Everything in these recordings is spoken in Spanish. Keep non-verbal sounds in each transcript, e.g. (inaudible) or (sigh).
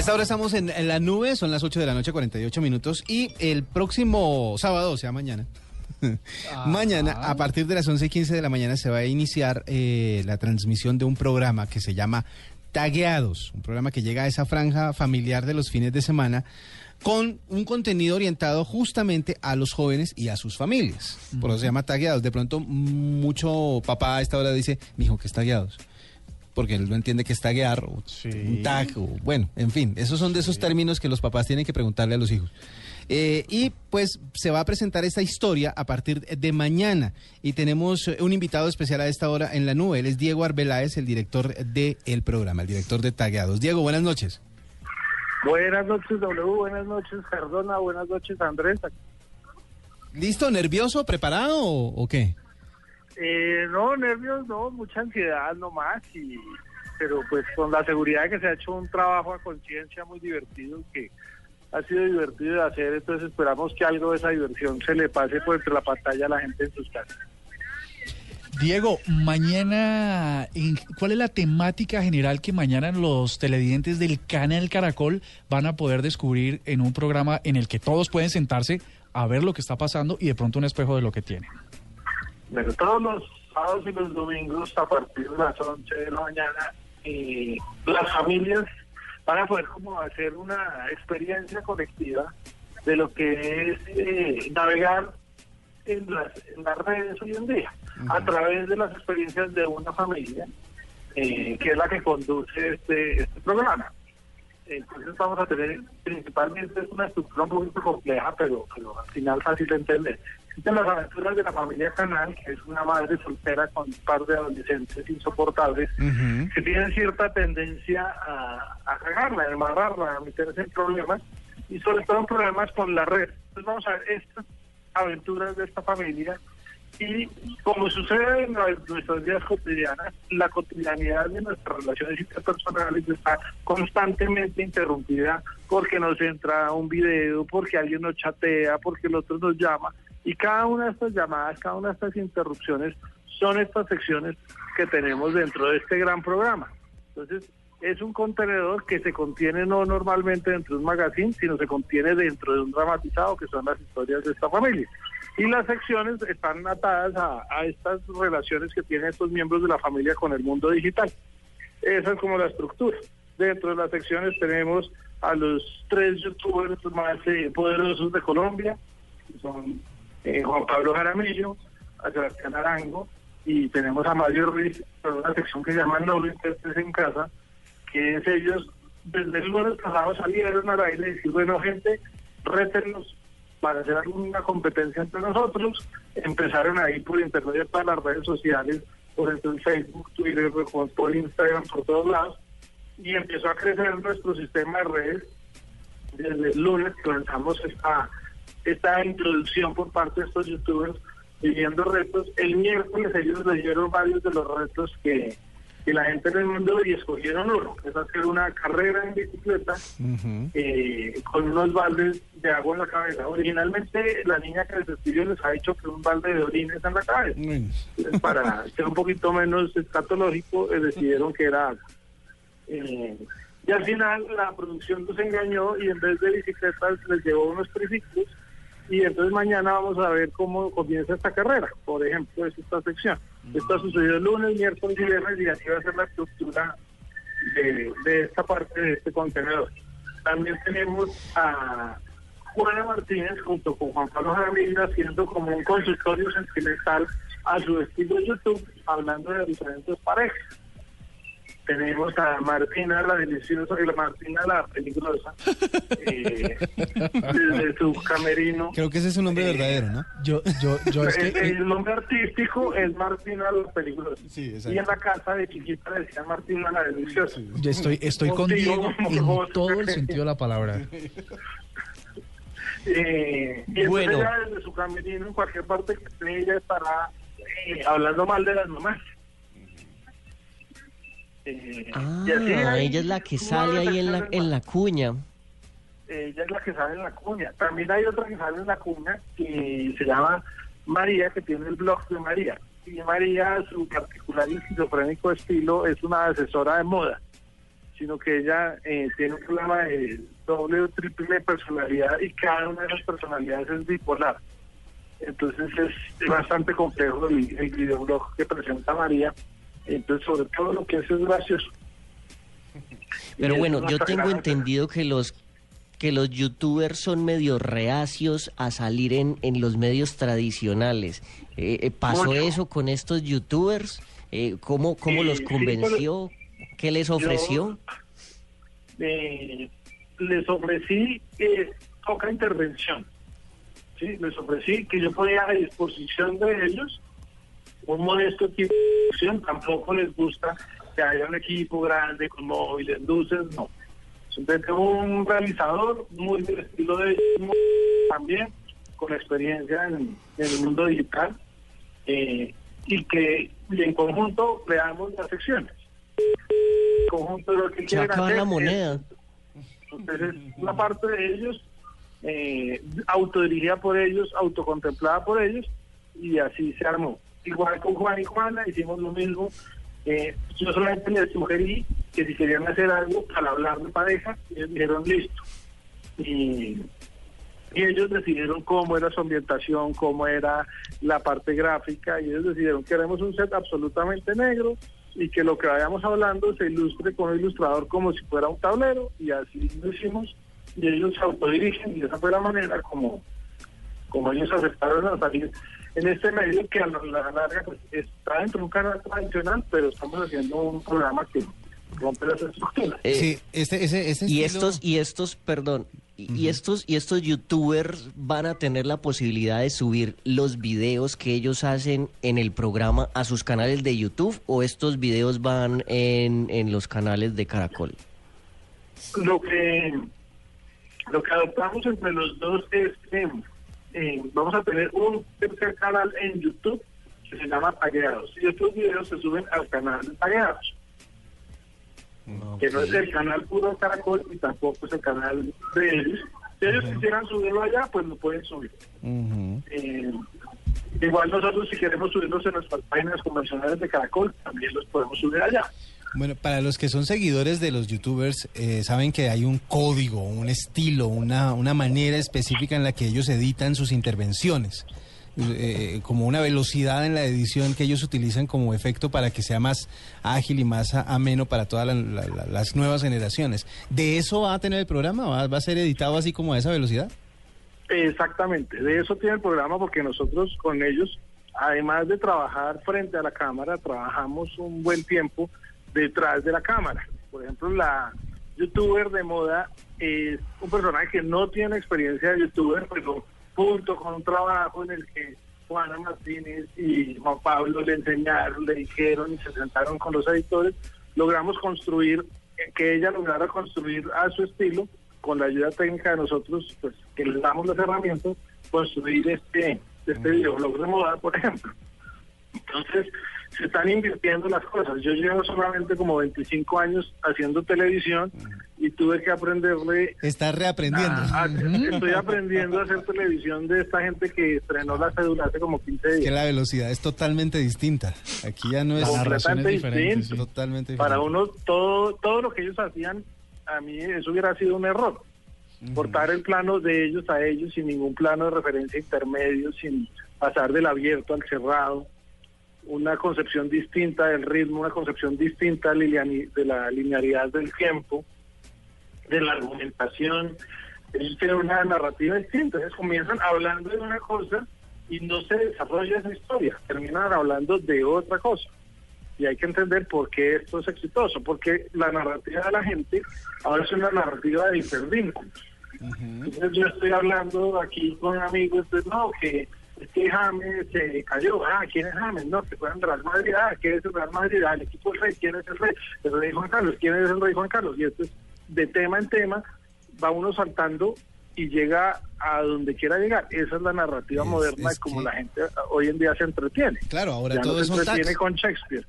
Esta hora estamos en, en, la nube, son las 8 de la noche, 48 minutos, y el próximo sábado, o sea, mañana, (laughs) mañana, a partir de las 11 y 15 de la mañana, se va a iniciar eh, la transmisión de un programa que se llama Tagueados, un programa que llega a esa franja familiar de los fines de semana con un contenido orientado justamente a los jóvenes y a sus familias. Por eso se llama Tagueados. De pronto, mucho papá a esta hora dice, mijo, ¿qué es Tagueados? Porque él no entiende que es taguear o Sí. un tag o bueno, en fin, esos son de esos términos que los papás tienen que preguntarle a los hijos. Eh, y pues se va a presentar esta historia a partir de mañana y tenemos eh, un invitado especial a esta hora en la nube. Él es Diego Arbeláez, el director del programa, el director de Tagueados. Diego, buenas noches. Buenas noches, W. Buenas noches, Cardona. Buenas noches, Andrés. ¿Listo? ¿Nervioso? ¿Preparado o, o qué? Eh, no, nervios, no, mucha ansiedad nomás. Y, pero pues con la seguridad que se ha hecho un trabajo a conciencia muy divertido, que ha sido divertido de hacer, entonces esperamos que algo de esa diversión se le pase por entre la pantalla a la gente en sus casas. Diego, mañana, ¿cuál es la temática general que mañana los televidentes del canal Caracol van a poder descubrir en un programa en el que todos pueden sentarse a ver lo que está pasando y de pronto un espejo de lo que tienen? Bueno, todos los sábados y los domingos a partir de las 11 de la mañana, eh, las familias van a poder como hacer una experiencia colectiva de lo que es eh, navegar en las, en las redes hoy en día, a través de las experiencias de una familia, eh, que es la que conduce este, este programa. Entonces vamos a tener, principalmente es una estructura un poquito compleja, pero, pero al final fácil de entender. Existen las aventuras de la familia Canal, que es una madre soltera con un par de adolescentes insoportables, que tienen cierta tendencia a, a cagarla, a embarrarla, a meterse en problemas, y sobre todo en problemas con la red. Entonces vamos a ver estas aventuras de esta familia y como sucede en nuestras vidas cotidianas, la cotidianidad de nuestras relaciones interpersonales está constantemente interrumpida porque nos entra un video, porque alguien nos chatea, porque el otro nos llama. Y cada una de estas llamadas, cada una de estas interrupciones son estas secciones que tenemos dentro de este gran programa. Entonces, es un contenedor que se contiene no normalmente dentro de un magazine, sino se contiene dentro de un dramatizado, que son las historias de esta familia. Y las secciones están atadas a, a estas relaciones que tienen estos miembros de la familia con el mundo digital. Esa es como la estructura. Dentro de las secciones tenemos a los tres youtubers más eh, poderosos de Colombia, que son eh, Juan Pablo Jaramillo, a Sebastián Arango, y tenemos a Mario Ruiz, con una sección que se llama No lo en casa, que es ellos, desde el lunes pasado salieron al aire y decir, bueno, gente, rétenos para hacer alguna competencia entre nosotros. Empezaron ahí por internet todas las redes sociales, por en Facebook, Twitter, por Instagram, por todos lados, y empezó a crecer nuestro sistema de redes desde el lunes que lanzamos esta, esta introducción por parte de estos youtubers viviendo retos. El miércoles ellos leyeron varios de los retos que, que la gente en el mundo y escogieron uno, es hacer una carrera en bicicleta eh, con unos baldes de agua en la cabeza. Originalmente la niña que les escribió les ha dicho que un balde de orines en la cabeza. Para ser un poquito menos escatológico, eh, decidieron que era agua. Eh, y al final la producción nos engañó y en vez de bicicletas les llevó unos triciclos y entonces mañana vamos a ver cómo comienza esta carrera. Por ejemplo, es esta sección. Esto sucedió el lunes, miércoles y viernes y así va a ser la estructura de, de esta parte de este contenedor. También tenemos a Juana Martínez junto con Juan Pablo Jaramillo haciendo como un consultorio sentimental a su estilo YouTube, hablando de diferentes parejas. Tenemos a Martina la deliciosa y la Martina la peligrosa (laughs) eh, desde su camerino. Creo que ese es un nombre Eh, verdadero, ¿no? Yo, yo, yo es El, que... el nombre artístico es Martina la peligrosa. Sí, exacto. y en la casa de chiquita decía Martina la deliciosa. Yo estoy, estoy con Contigo, Diego en vos. todo el sentido de la palabra. Eh, y Bueno. ella desde su camerino, en cualquier parte que esté, ella estará eh, hablando mal de las mamás. Eh, Ah, hay ella es la que sale ahí en la, en la cuña. Ella es la que sale en la cuña. También hay otra que sale en la cuña que se llama María, que tiene el blog de María. Y María, su particular y esquizofrénico estilo, es una asesora de moda, sino que ella eh, tiene un problema de doble o triple personalidad y cada una de esas personalidades es bipolar. Entonces es bastante complejo el, el videoblog que presenta María. Entonces, sobre todo lo que es es gracioso. Pero bueno, yo tengo entendido que los que los youtubers son medio reacios a salir en, en los medios tradicionales. Eh, eh, ¿Pasó Mucho. eso con estos youtubers? Eh, ¿Cómo, cómo Eh, los sí, convenció? ¿Qué les ofreció? eh, les ofrecí poca intervención. ¿sí? Les ofrecí que yo ponía a disposición de ellos un modesto equipo de producción. Tampoco les gusta que haya un equipo grande con móviles, luces, no. Simplemente un realizador muy del estilo de también con experiencia en, en el mundo digital eh, y que y en conjunto creamos las secciones. En conjunto lo que quieren hacer la es- moneda. entonces, una parte de ellos, eh, autodirigida por ellos, autocontemplada por ellos, y así se armó. Igual con Juan y Juana hicimos lo mismo. Eh, yo solamente les sugerí que si querían hacer algo para hablar de pareja, ellos dijeron listo. Y, ellos decidieron cómo era su ambientación, cómo era la parte gráfica, y ellos decidieron queremos un set absolutamente negro y que lo que vayamos hablando se ilustre con un ilustrador como si fuera un tablero, y así lo hicimos, y ellos se autodirigen, y esa fue la manera como, como ellos aceptaron a salir en este medio que a la la larga pues, está dentro de un canal tradicional, pero estamos haciendo un programa que rompe las estructuras. Eh, sí, este, ese, ese y estilo- estos y estos perdón y, estos y estos youtubers van a tener la posibilidad de subir los videos que ellos hacen en el programa a sus canales de YouTube o estos videos van en, en los canales de Caracol lo que lo que adoptamos entre los dos es que eh, vamos a tener un tercer canal en YouTube que se llama Pagueados y estos videos se suben al canal de Pagueados que no es el canal puro Caracol y tampoco es el canal de ellos si ellos quisieran subirlo allá pues lo pueden subir. Eh, igual nosotros si queremos subirlos en nuestras páginas convencionales de Caracol también los podemos subir allá Bueno, para los que son seguidores de los youtubers, eh, saben que hay un código, un estilo, una, una manera específica en la que ellos editan sus intervenciones. Eh, como una velocidad en la edición que ellos utilizan como efecto para que sea más ágil y más ameno para todas la- la- la- las nuevas generaciones. ¿De eso va a tener el programa? ¿Va, va a ser editado así como a esa velocidad? Exactamente, de eso tiene el programa porque nosotros con ellos, además de trabajar frente a la cámara, trabajamos un buen tiempo detrás de la cámara. Por ejemplo, la youtuber de moda es un personaje que no tiene experiencia de youtuber, pero junto con un trabajo en el que Juana Martínez y Juan Pablo le enseñaron, le dijeron y se sentaron con los editores, logramos construir, que ella lograra construir a su estilo, con la ayuda técnica de nosotros, pues que les damos las herramientas, construir este, este videoblog de moda, por ejemplo. Entonces, se están invirtiendo las cosas. Yo llevo solamente como 25 años haciendo televisión y tuve que aprenderle Está reaprendiendo. a- a- estoy aprendiendo a hacer televisión de esta gente que estrenó la cédula hace como 15 que días. la velocidad es totalmente distinta. Aquí ya no es completamente diferente. totalmente Para diferente. uno, todo, todo lo que ellos hacían, a mí eso hubiera sido un error. Cortar el plano de ellos a ellos sin ningún plano de referencia intermedio, sin pasar del abierto al cerrado, una concepción distinta del ritmo, una concepción distinta de la linearidad del tiempo, de la argumentación. Ellos tienen una narrativa distinta. Entonces comienzan hablando de una cosa y no se desarrolla esa historia, terminan hablando de otra cosa. y hay que entender por qué esto es exitoso, porque la narrativa de la gente ahora es una narrativa de hipervínculos. Entonces yo estoy hablando aquí con amigos, pues no, que que James se cayó, ah, ¿quién es James? No, se fue a Real Madrid, ah, ¿quién es el Real Madrid? Ah, el equipo del rey, ¿quién es el rey? El rey Juan Carlos, ¿quién es el rey Juan Carlos? Y esto es de tema en tema, va uno saltando y llega a donde quiera llegar. Esa es la narrativa Es- moderna es como que- la gente hoy en día se entretiene. Claro, ahora ya todo no se entretiene con Shakespeare.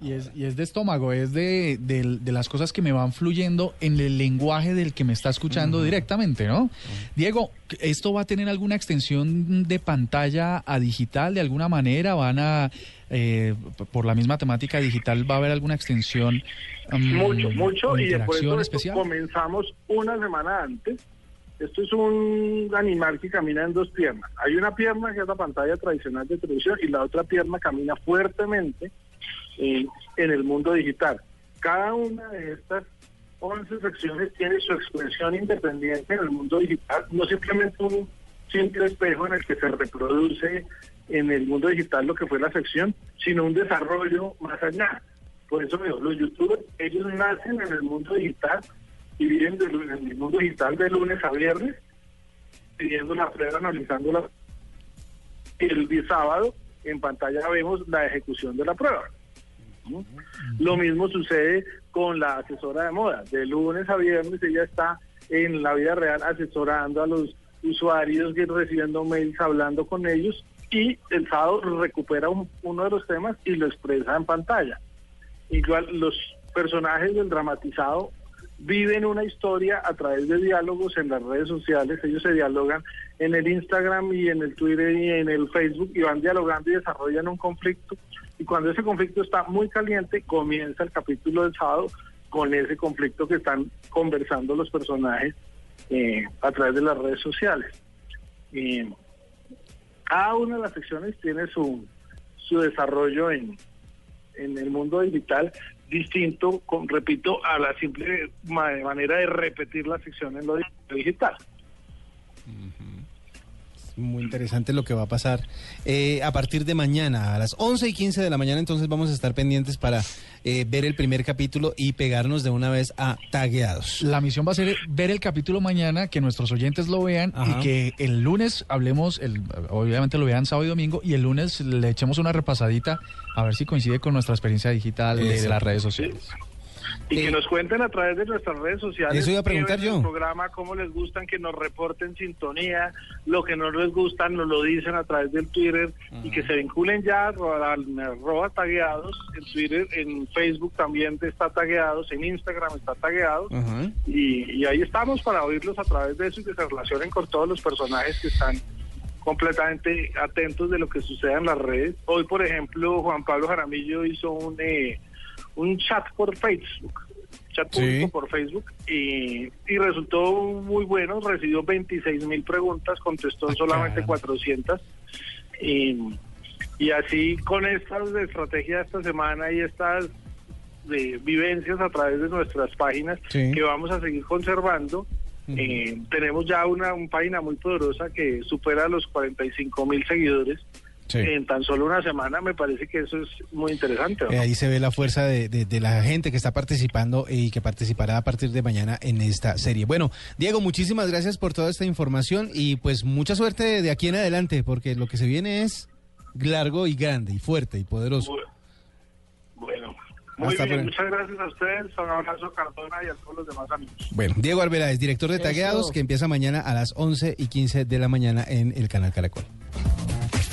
Y es, y es de estómago, es de, de- de las cosas que me van fluyendo en el lenguaje del que me está escuchando directamente, ¿no? Diego, ¿esto va a tener alguna extensión de pantalla a digital de alguna manera? ¿Van a, eh, por la misma temática digital, va a haber alguna extensión? mm, Mucho, mucho, y después de especial? comenzamos una semana antes. Esto es un animal que camina en dos piernas. Hay una pierna que es la pantalla tradicional de televisión y la otra pierna camina fuertemente eh, en el mundo digital. Cada una de estas 11 secciones tiene su expresión independiente en el mundo digital, no simplemente un simple espejo en el que se reproduce en el mundo digital lo que fue la sección, sino un desarrollo más allá. Por eso digo, los youtubers, ellos nacen en el mundo digital y viven en el mundo digital de lunes a viernes, pidiendo la prueba, analizándola. Y el sábado en pantalla vemos la ejecución de la prueba. Lo mismo sucede con la asesora de moda. De lunes a viernes ella está en la vida real asesorando a los usuarios, recibiendo mails, hablando con ellos y el sábado recupera un- uno de los temas y lo expresa en pantalla. Igual los personajes del dramatizado viven una historia a través de diálogos en las redes sociales, ellos se dialogan en el Instagram y en el Twitter y en el Facebook y van dialogando y desarrollan un conflicto y cuando ese conflicto está muy caliente comienza el capítulo del sábado con ese conflicto que están conversando los personajes eh, a través de las redes sociales. Eh, cada una de las secciones tiene su, su desarrollo en, en el mundo digital distinto, con, repito, a la simple ma- manera de repetir la sección en lo di- digital. Muy interesante lo que va a pasar eh, a partir de mañana, a las 11 y 15 de la mañana, entonces vamos a estar pendientes para eh, ver el primer capítulo y pegarnos de una vez a tagueados. La misión va a ser ver el capítulo mañana, que nuestros oyentes lo vean Ajá. y que el lunes hablemos, el, obviamente lo vean sábado y domingo, y el lunes le echemos una repasadita a ver si coincide con nuestra experiencia digital de, de las redes sociales. Y que nos cuenten a través de nuestras redes sociales. Eso iba a preguntar yo. El programa, cómo les gustan, que nos reporten sintonía, lo que no les gusta, nos lo dicen a través del Twitter y que se vinculen ya arroba, arroba tagueados en Twitter, en Facebook también está tagueados, en Instagram está tagueados. Y ahí estamos para oírlos a través de eso y que se relacionen con todos los personajes que están completamente atentos de lo que sucede en las redes. Hoy, por ejemplo, Juan Pablo Jaramillo hizo un, eh, un chat por Facebook, chat Sí. público por Facebook, y, y resultó muy bueno, recibió 26 mil preguntas, contestó Ah, solamente caramba. 400. Y, y así con estas estrategias esta semana y estas de vivencias a través de nuestras páginas Sí. que vamos a seguir conservando. Eh, tenemos ya una, una página muy poderosa que supera los 45 mil seguidores Sí. en tan solo una semana. Me parece que eso es muy interesante. ¿no? Eh, ahí se ve la fuerza de, de- de la gente que está participando y que participará a partir de mañana en esta serie. Bueno, Diego, muchísimas gracias por toda esta información y pues mucha suerte de aquí en adelante, porque lo que se viene es largo y grande y fuerte y poderoso. Bu- Bueno, muy Hasta bien. pronto. Muchas gracias a ustedes. Un abrazo a Cardona y a todos los demás amigos. Bueno, Diego Arbeláez, director de Eso. Tagueados, que empieza mañana a las 11 y 15 de la mañana en el canal Caracol.